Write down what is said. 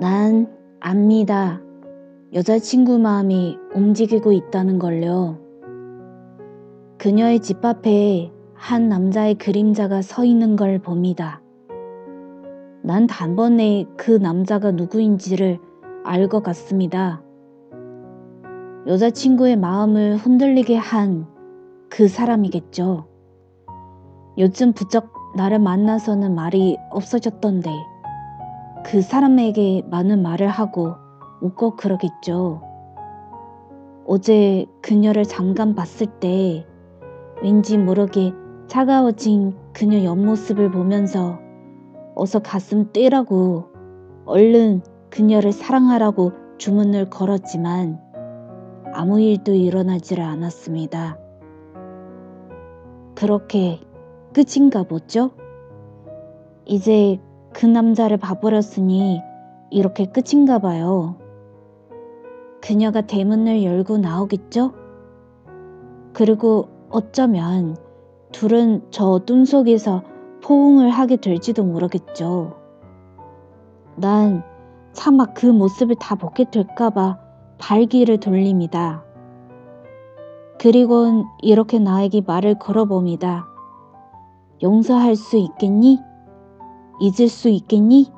난 압니다. 여자친구 마음이 움직이고 있다는 걸요. 그녀의 집 앞에 한 남자의 그림자가 서 있는 걸 봅니다. 난 단번에 그 남자가 누구인지를 알 것 같습니다. 여자친구의 마음을 흔들리게 한 그 사람이겠죠. 요즘 부쩍 나를 만나서는 말이 없어졌던데 그 사람에게 많은 말을 하고 웃고 그러겠죠. 어제 그녀를 잠깐 봤을 때 왠지 모르게 차가워진 그녀 옆모습을 보면서 어서 가슴 뛰라고 얼른 그녀를 사랑하라고 주문을 걸었지만 아무 일도 일어나지를 않았습니다. 그렇게 끝인가 보죠? 이제 그 남자를 봐버렸으니 이렇게 끝인가 봐요. 그녀가 대문을 열고 나오겠죠? 그리고 어쩌면 둘은 저 어둠 속에서 포옹을 하게 될지도 모르겠죠. 난 차마 그 모습을 다 보게 될까봐 발기를 돌립니다. 그리곤 이렇게 나에게 말을 걸어봅니다. 용서할 수 있겠니? 잊을 수 있겠니?